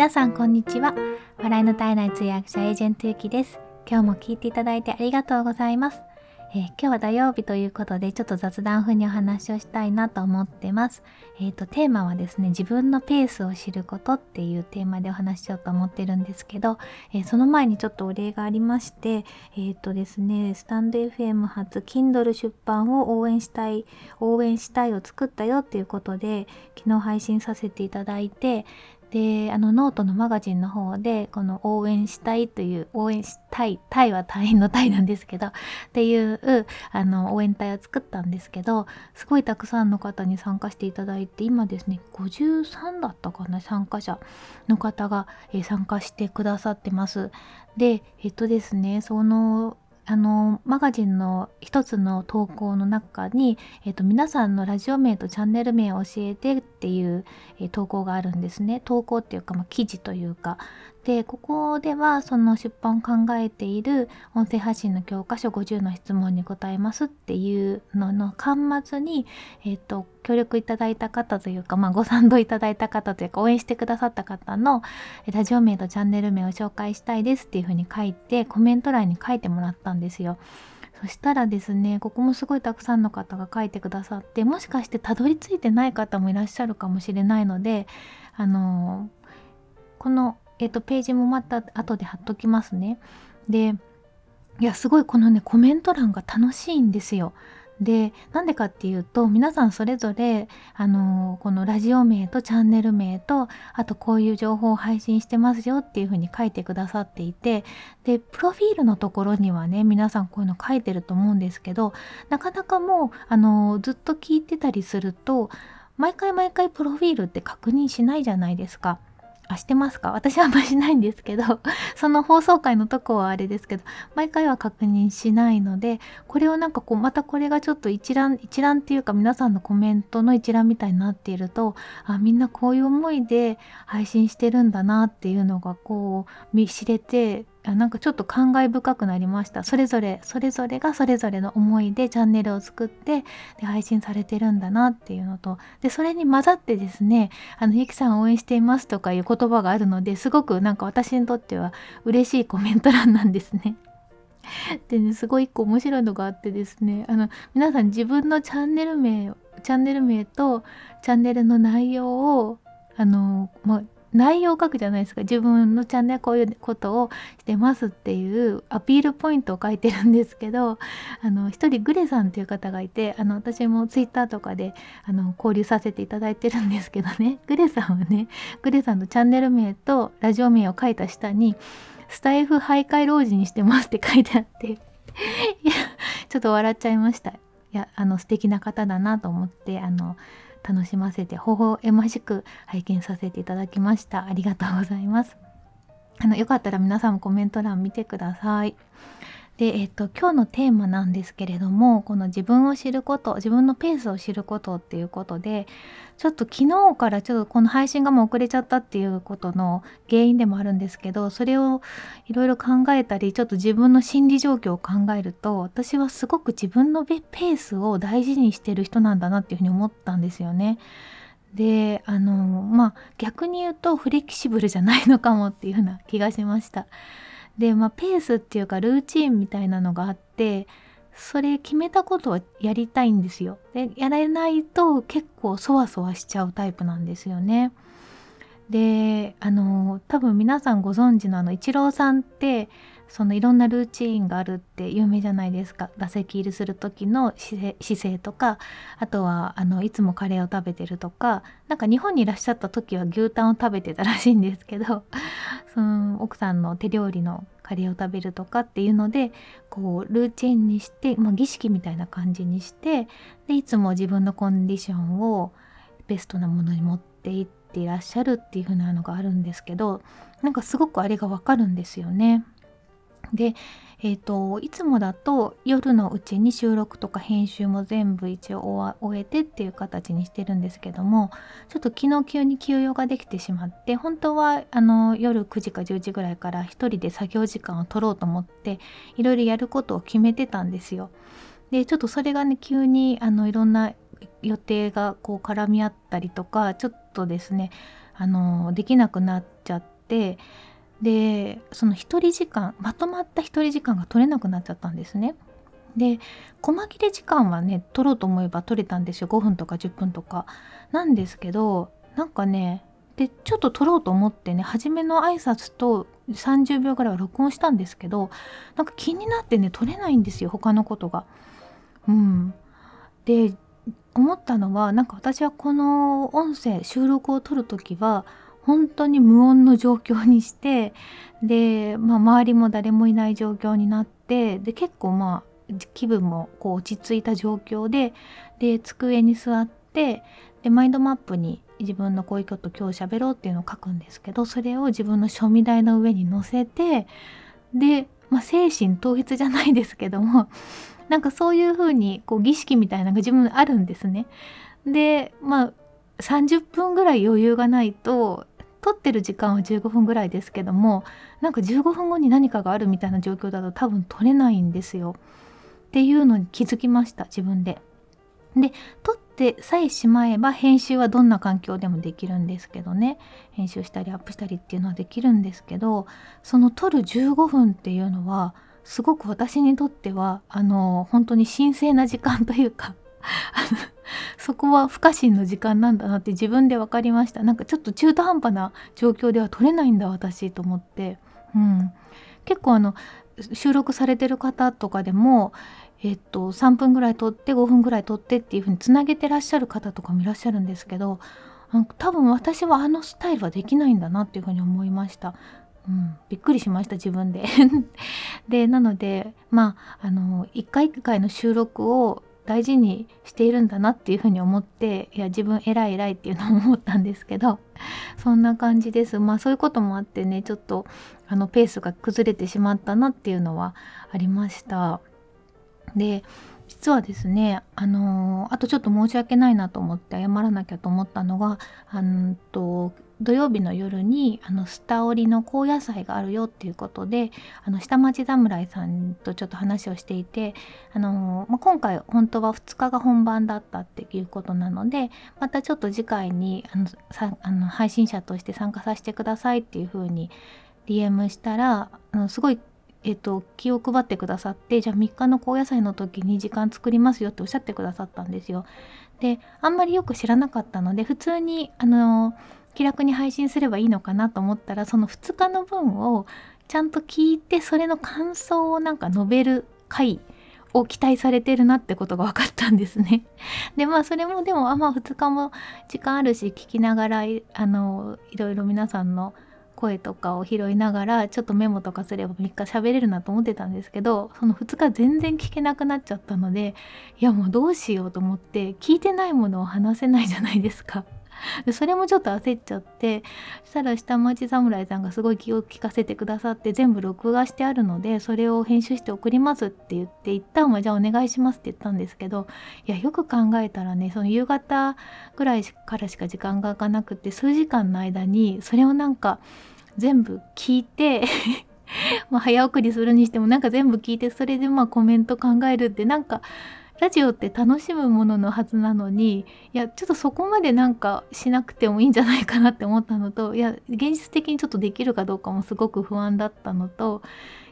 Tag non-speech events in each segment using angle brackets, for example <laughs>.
皆さんこんにちは。笑いの絶えない通訳者エージェントゆきです。今日も聞いていただいてありがとうございます、えー、今日は土曜日ということでちょっと雑談風にお話をしたいなと思ってます。えっ、ー、とテーマはですね自分のペースを知ることっていうテーマでお話ししようと思ってるんですけど、えー、その前にちょっとお礼がありましてえっ、とですねスタンド FM 初 Kindle 出版を応援したい応援したいを作ったよっていうことで昨日配信させていただいてであのノートのマガジンの方でこの応援したいという応援したいタイは隊員のタイなんですけどっていうあの応援隊を作ったんですけどすごいたくさんの方に参加していただいて今ですね53だったかな参加者の方が、え参加してくださってます。でえっとですねそのあのマガジンの一つの投稿の中に、えーと、皆さんのラジオ名とチャンネル名を教えてっていう、え、投稿があるんですね。投稿っていうか、まあ、記事というか。でここではその出版を考えている音声発信の教科書50の質問に答えますっていうのの端末に、えーと、協力いただいた方というか、まあ、ご賛同いただいた方というか応援してくださった方のラジオ名とチャンネル名を紹介したいですっていうふうに書いてコメント欄に書いてもらったんですよ。そしたらですねここもすごいたくさんの方が書いてくださってもしかしてたどり着いてない方もいらっしゃるかもしれないのであのこのえっ、ー、と、ページもまた後で貼っときますね。で、いや、すごいこのね、コメント欄が楽しいんですよ。で、なんでかっていうと、皆さんそれぞれ、あのこのラジオ名とチャンネル名と、あとこういう情報を配信してますよっていうふうに書いてくださっていて、で、プロフィールのところにはね、皆さんこういうの書いてると思うんですけど、なかなかもう、あのずっと聞いてたりすると、毎回毎回プロフィールって確認しないじゃないですか。あしてますか？私はあんましないんですけど <laughs> その放送回のとこはあれですけど毎回は確認しないのでこれをなんかこうまたこれがちょっと一覧一覧っていうか皆さんのコメントの一覧みたいになっているとあみんなこういう思いで配信してるんだなっていうのがこう見知れてなんかちょっと感慨深くなりましたそれぞれそれぞれがそれぞれの思いでチャンネルを作ってで配信されてるんだなっていうのとでそれに混ざってですねあのゆきさん応援していますとかいう言葉があるのですごくなんか私にとっては嬉しいコメント欄なんですね。<laughs> でねすごい一個面白いのがあってですねあの皆さん自分のチャンネル名チャンネル名とチャンネルの内容をあの、まあ、内容を書くじゃないですか。自分のチャンネルこういうことをしてますっていうアピールポイントを書いてるんですけどあの一人グレさんっていう方がいてあの私もツイッターとかであの交流させていただいてるんですけどね。<laughs> グレさんはねグレさんのチャンネル名とラジオ名を書いた下にスタイフ徘徊老人にしてますって書いてあっていやちょっと笑っちゃいました。いやあの素敵な方だなと思ってあの楽しませて微笑ましく拝見させていただきました。ありがとうございます。あのよかったら皆さんもコメント欄見てください。で、えっと、今日のテーマなんですけれどもこの自分を知ること自分のペースを知ることっていうことでちょっと昨日からちょっとこの配信がもう遅れちゃったっていうことの原因でもあるんですけどそれをいろいろ考えたりちょっと自分の心理状況を考えると私はすごく自分のペースを大事にしてる人なんだなっていうふうに思ったんですよね。であのまあ逆に言うとフレキシブルじゃないのかもっていうふうな気がしました。でまあペースっていうかルーチンみたいなのがあってそれ決めたことはやりたいんですよ。でやらないと結構そわそわしちゃうタイプなんですよね。であの多分皆さんご存知のあのイチローさんってそのいろんなルーチンがあるって有名じゃないですか打席入りする時の姿勢とかあとはあのいつもカレーを食べてるとかなんか日本にいらっしゃった時は牛タンを食べてたらしいんですけど <laughs> その奥さんの手料理のカレーを食べるとかっていうのでこうルーチンにして、まあ、儀式みたいな感じにしてでいつも自分のコンディションをベストなものに持っていっていらっしゃるっていう風なのがあるんですけどなんかすごくあれがわかるんですよね。で、えーと、いつもだと夜のうちに収録とか編集も全部一応終えてっていう形にしてるんですけどもちょっと昨日急に休養ができてしまって本当はあの夜9時か10時ぐらいから1人で作業時間を取ろうと思っていろいろやることを決めてたんですよ。でちょっとそれがね急にあのいろんな予定がこう絡み合ったりとかちょっとですねあのできなくなっちゃってでその1人時間まとまった1人時間が取れなくなっちゃったんですね。で細切れ時間はね取ろうと思えば取れたんですよ5分とか10分とかなんですけどなんかねでちょっと撮ろうと思ってね初めの挨拶と30秒ぐらいは録音したんですけどなんか気になってね撮れないんですよ他のことが。うん、で思ったのはなんか私はこの音声収録を撮る時は本当に無音の状況にしてで、まあ、周りも誰もいない状況になってで結構まあ気分もこう落ち着いた状況でで机に座ってでマインドマップに自分のこういうこと今日喋ろうっていうのを書くんですけどそれを自分の書味台の上に載せてで、まあ、精神統一じゃないですけども <laughs> なんかそういう風にこう儀式みたいなのが自分あるんですね。でまあ30分ぐらい余裕がないと撮ってる時間は15分ぐらいですけどもなんか15分後に何かがあるみたいな状況だと多分撮れないんですよ。っていうのに気づきました自分で。で撮ってさえしまえば編集はどんな環境でもできるんですけどね編集したりアップしたりっていうのはできるんですけどその撮る15分っていうのはすごく私にとってはあの本当に神聖な時間というか <laughs> そこは不可侵の時間なんだなって自分で分かりました。なんかちょっと中途半端な状況では撮れないんだ私と思って、うん、結構あの収録されてる方とかでもえっと、3分ぐらい撮って5分ぐらい撮ってっていう風につなげてらっしゃる方とかもいらっしゃるんですけど多分私はあのスタイルはできないんだなっていう風に思いました。うん、びっくりしました自分で。<laughs> でなのでまああの一回一回の収録を大事にしているんだなっていうふうに思っていや自分偉い偉いっていうのを思ったんですけど <laughs> そんな感じです。まあそういうこともあってねちょっとあのペースが崩れてしまったなっていうのはありました。で実はですねあのあとちょっと申し訳ないなと思って謝らなきゃと思ったのがあのと土曜日の夜にあのスタオリの高野菜があるよっていうことであの下町侍さんとちょっと話をしていてあの、まあ、今回本当は2日が本番だったっていうことなのでまたちょっと次回にあのさあの配信者として参加させてくださいっていう風に DM したらあのすごいえっと、気を配ってくださってじゃあ3日の高野菜の時に時間作りますよっておっしゃってくださったんですよ。であんまりよく知らなかったので普通にあの気楽に配信すればいいのかなと思ったらその2日の分をちゃんと聞いてそれの感想をなんか述べる回を期待されてるなってことが分かったんですね。<laughs> でまあそれもでもあまあ2日も時間あるし聞きながらあのいろいろ皆さんの声とかを拾いながらちょっとメモとかすれば3日喋れるなと思ってたんですけどその2日全然聞けなくなっちゃったのでいやもうどうしようと思って聞いてないものを話せないじゃないですか。<laughs> でそれもちょっと焦っちゃってそしたら下町侍さんがすごい気を利かせてくださって全部録画してあるのでそれを編集して送りますって言って一旦はじゃあお願いしますって言ったんですけどいやよく考えたらねその夕方ぐらいからしか時間が空かなくて数時間の間にそれをなんか全部聞いて <laughs> ま早送りするにしてもなんか全部聞いてそれでまあコメント考えるってなんかラジオって楽しむもののはずなのにいやちょっとそこまでなんかしなくてもいいんじゃないかなって思ったのといや現実的にちょっとできるかどうかもすごく不安だったのと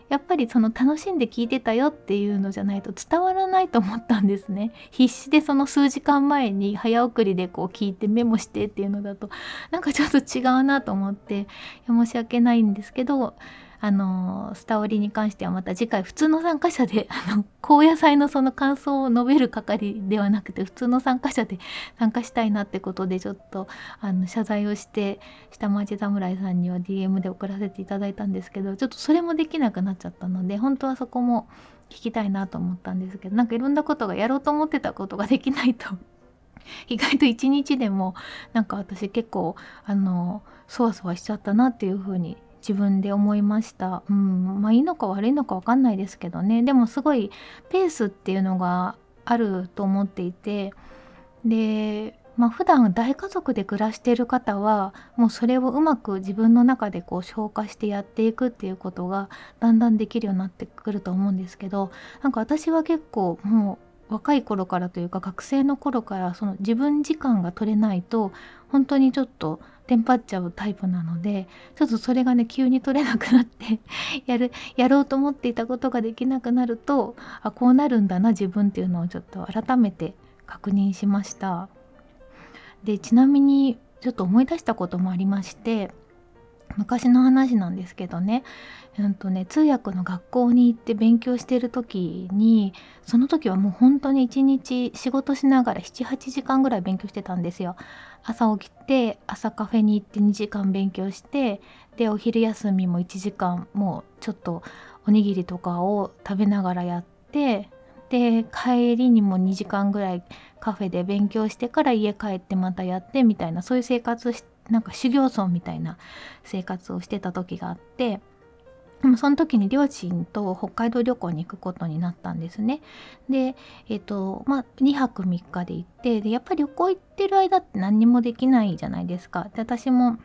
やっぱりその楽しんで聞いてたよっていうのじゃないと伝わらないと思ったんですね。必死でその数時間前に早送りでこう聞いてメモしてっていうのだとなんかちょっと違うなと思って申し訳ないんですけどあのスタオリに関してはまた次回普通の参加者で <laughs> あの高野菜のその感想を述べる係ではなくて普通の参加者で参加したいなってことでちょっとあの謝罪をして下町侍さんには DM で送らせていただいたんですけどちょっとそれもできなくなっちゃったので本当はそこも聞きたいなと思ったんですけどなんかいろんなことがやろうと思ってたことができないと <laughs> 意外と一日でもなんか私結構あのそわそわしちゃったなっていう風に自分で思いました。うん、まあいいのか悪いのか分かんないですけどね。でもすごいペースっていうのがあると思っていて。でまあ普段大家族で暮らしている方はもうそれをうまく自分の中でこう消化してやっていくっていうことがだんだんできるようになってくると思うんですけどなんか私は結構もう若い頃からというか学生の頃からその自分時間が取れないと本当にちょっとテンパっちゃうタイプなのでちょっとそれがね急に取れなくなって <laughs> やるやろうと思っていたことができなくなるとあこうなるんだな自分っていうのをちょっと改めて確認しました。でちなみにちょっと思い出したこともありまして昔の話なんですけどね,、うんとね通訳の学校に行って勉強してる時にその時はもう本当に一日仕事しながら78時間ぐらい勉強してたんですよ。朝起きて朝カフェに行って2時間勉強してでお昼休みも1時間もうちょっとおにぎりとかを食べながらやってで帰りにも2時間ぐらいカフェで勉強してから家帰ってまたやってみたいなそういう生活なんか修行僧みたいな生活をしてた時があってでもその時に両親と北海道旅行に行くことになったんですね。で、えっ、ー、と、まあ、2泊3日で行って、で、やっぱり旅行行ってる間って何にもできないじゃないですか。で、私も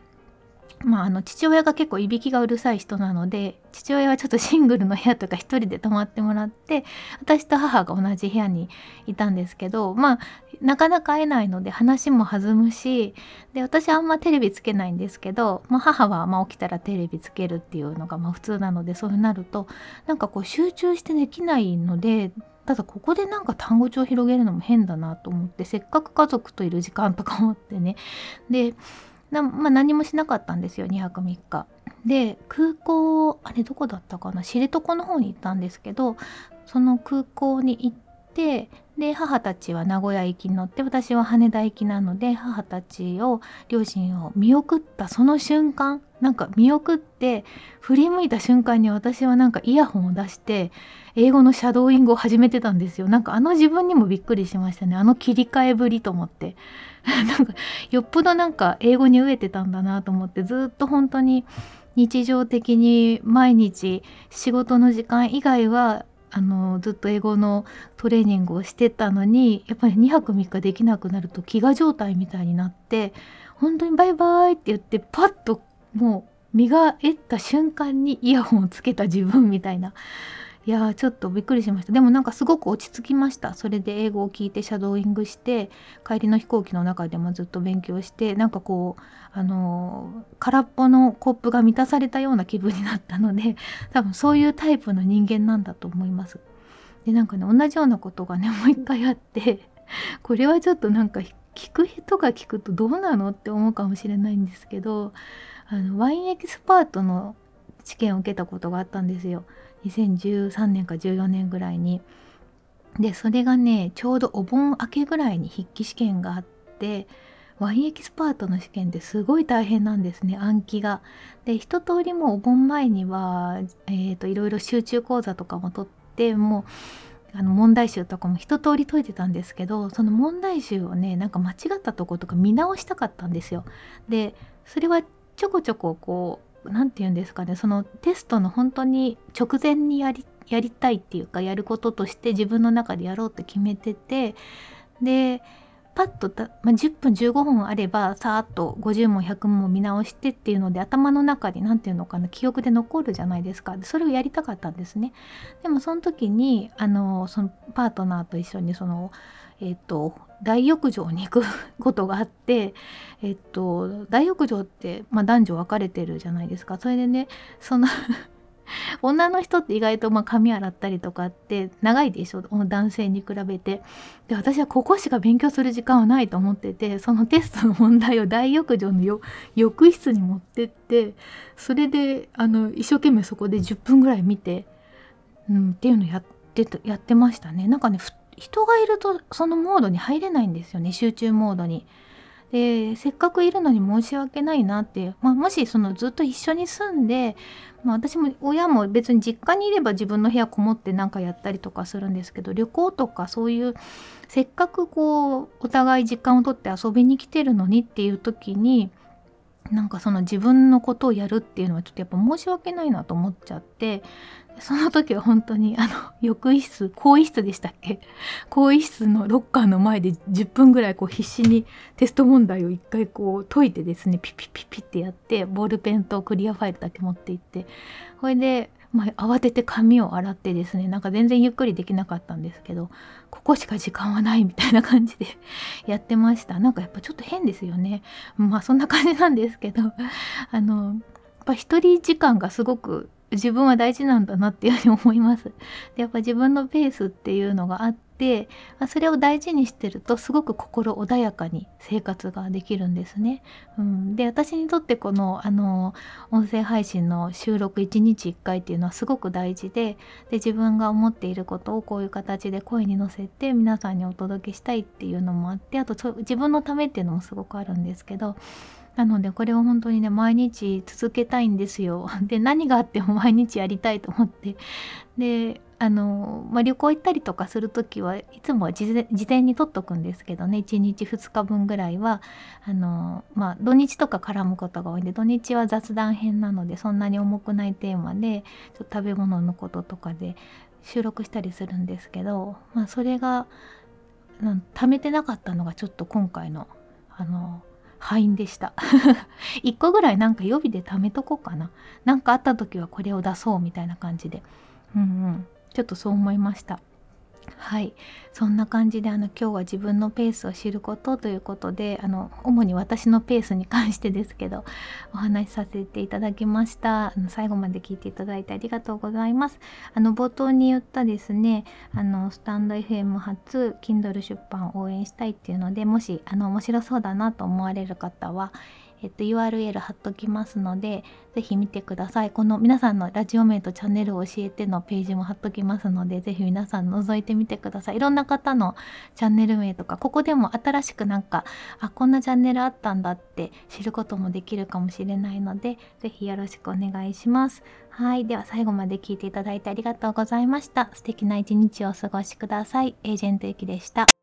まあ、あの父親が結構いびきがうるさい人なので父親はちょっとシングルの部屋とか一人で泊まってもらって私と母が同じ部屋にいたんですけどまあなかなか会えないので話も弾むしで私あんまテレビつけないんですけど、まあ、母はま起きたらテレビつけるっていうのがま普通なのでそうなるとなんかこう集中してできないのでただここでなんか単語帳を広げるのも変だなと思ってせっかく家族といる時間とか思ってね。でまあ、何もしなかったんですよ2泊3日。で空港あれどこだったかな知床の方に行ったんですけどその空港に行ってで母たちは名古屋行きに乗って私は羽田行きなので母たちを両親を見送ったその瞬間なんか見送って振り向いた瞬間に私はなんかイヤホンを出して英語のシャドーイングを始めてたんですよ。なんかあの自分にもびっくりしましたね。あの切り替えぶりと思って。<laughs> なんかよっぽどなんか英語に飢えてたんだなと思ってずっと本当に日常的に毎日仕事の時間以外はあのずっと英語のトレーニングをしてたのにやっぱり2泊3日できなくなると飢餓状態みたいになって本当にバイバイって言ってパッともう身がえった瞬間にイヤホンをつけた自分みたいないやちょっとびっくりしました。でもなんかすごく落ち着きました。それで英語を聞いてシャドーイングして帰りの飛行機の中でもずっと勉強してなんかこうあのー、空っぽのコップが満たされたような気分になったので <laughs> 多分そういうタイプの人間なんだと思います。でなんかね同じようなことがね <laughs> もう一回あってこれはちょっとなんか聞く人が聞くとどうなのって思うかもしれないんですけどあのワインエキスパートの試験を受けたことがあったんですよ。2013年か14年ぐらいに。でそれがねちょうどお盆明けぐらいに筆記試験があってワインエキスパートの試験ってすごい大変なんですね暗記が。で一通りもうお盆前には、えーと、いろいろ集中講座とかも取ってもうあの問題集とかも一通り解いてたんですけどその問題集をねなんか間違ったとことか見直したかったんですよ。でそれはちょこちょここう何て言うんですかねそのテストの本当に直前にやりやりたいっていうかやることとして自分の中でやろうって決めててでパッと、まあ、10分15分あればさーっと50問100問見直してっていうので頭の中に何て言うのかな記憶で残るじゃないですか。それをやりたかったんですね。でもその時にあのそのパートナーと一緒にそのえっ、と大浴場に行くことがあってえっと大浴場って、まあ、男女分かれてるじゃないですか。それでねその <laughs> 女の人って意外とまあ髪洗ったりとかって長いでしょ？男性に比べて。で私はここしか勉強する時間はないと思っててそのテストの問題を <laughs> 大浴場の浴室に持ってってそれであの一生懸命そこで10分ぐらい見て、うん、っていうのやってやってましたね。なんかね人がいるとそのモードに入れないんですよね集中モードに。でせっかくいるのに申し訳ないなって、まあ、もしそのずっと一緒に住んで、まあ、私も親も別に実家にいれば自分の部屋こもって何かやったりとかするんですけど旅行とかそういうせっかくこうお互い時間をとって遊びに来てるのにっていう時になんかその自分のことをやるっていうのはちょっとやっぱ申し訳ないなと思っちゃってその時は本当にあの浴衣室更衣室でしたっけ？更衣室のロッカーの前で10分ぐらいこう必死にテスト問題を一回こう解いてですねピピピピってやってボールペンとクリアファイルだけ持って行って。それでまあ、慌てて髪を洗ってですねなんか全然ゆっくりできなかったんですけどここしか時間はないみたいな感じで <laughs> やってました。なんかやっぱちょっと変ですよね。まあそんな感じなんですけど。あのやっぱ一人時間がすごく自分は大事なんだなっていうふうに思います。でやっぱ自分のペースっていうのがあってそれを大事にしてるとすごく心穏やかに生活ができるんですね。うん、で私にとってこのあの音声配信の収録1日1回っていうのはすごく大事でで自分が思っていることをこういう形で声に乗せて皆さんにお届けしたいっていうのもあってあと自分のためっていうのもすごくあるんですけどなのでこれを本当にね毎日続けたいんですよ。<laughs> で何があっても毎日やりたいと思ってであの、まあ、旅行行ったりとかする時はいつもは事前に取っとくんですけどね1日2日分ぐらいはあの、まあ、土日とか絡むことが多いんで土日は雑談編なのでそんなに重くないテーマでちょっと食べ物のこととかで収録したりするんですけど、まあ、それが貯めてなかったのがちょっと今回のあの敗因でした。<laughs> 1個ぐらいなんか予備で貯めとこうかな。何かあった時はこれを出そうみたいな感じで。うんうん。ちょっとそう思いました。はい。そんな感じであの今日は自分のペースを知ることということであの主に私のペースに関してですけど <laughs> お話しさせていただきました。あの最後まで聞いていただいてありがとうございます。あの冒頭に言ったですねあのスタンド FM 初 Kindle 出版を応援したいっていうのでもしあの面白そうだなと思われる方はえっと、URL 貼っときますので、ぜひ見てください。この皆さんのラジオ名とチャンネルを教えてのページも貼っときますので、ぜひ皆さん覗いてみてください。いろんな方のチャンネル名とか、ここでも新しくなんか、あ、こんなチャンネルあったんだって知ることもできるかもしれないので、ぜひよろしくお願いします。はい。では最後まで聞いていただいてありがとうございました。素敵な一日をお過ごしください。エージェントゆきでした。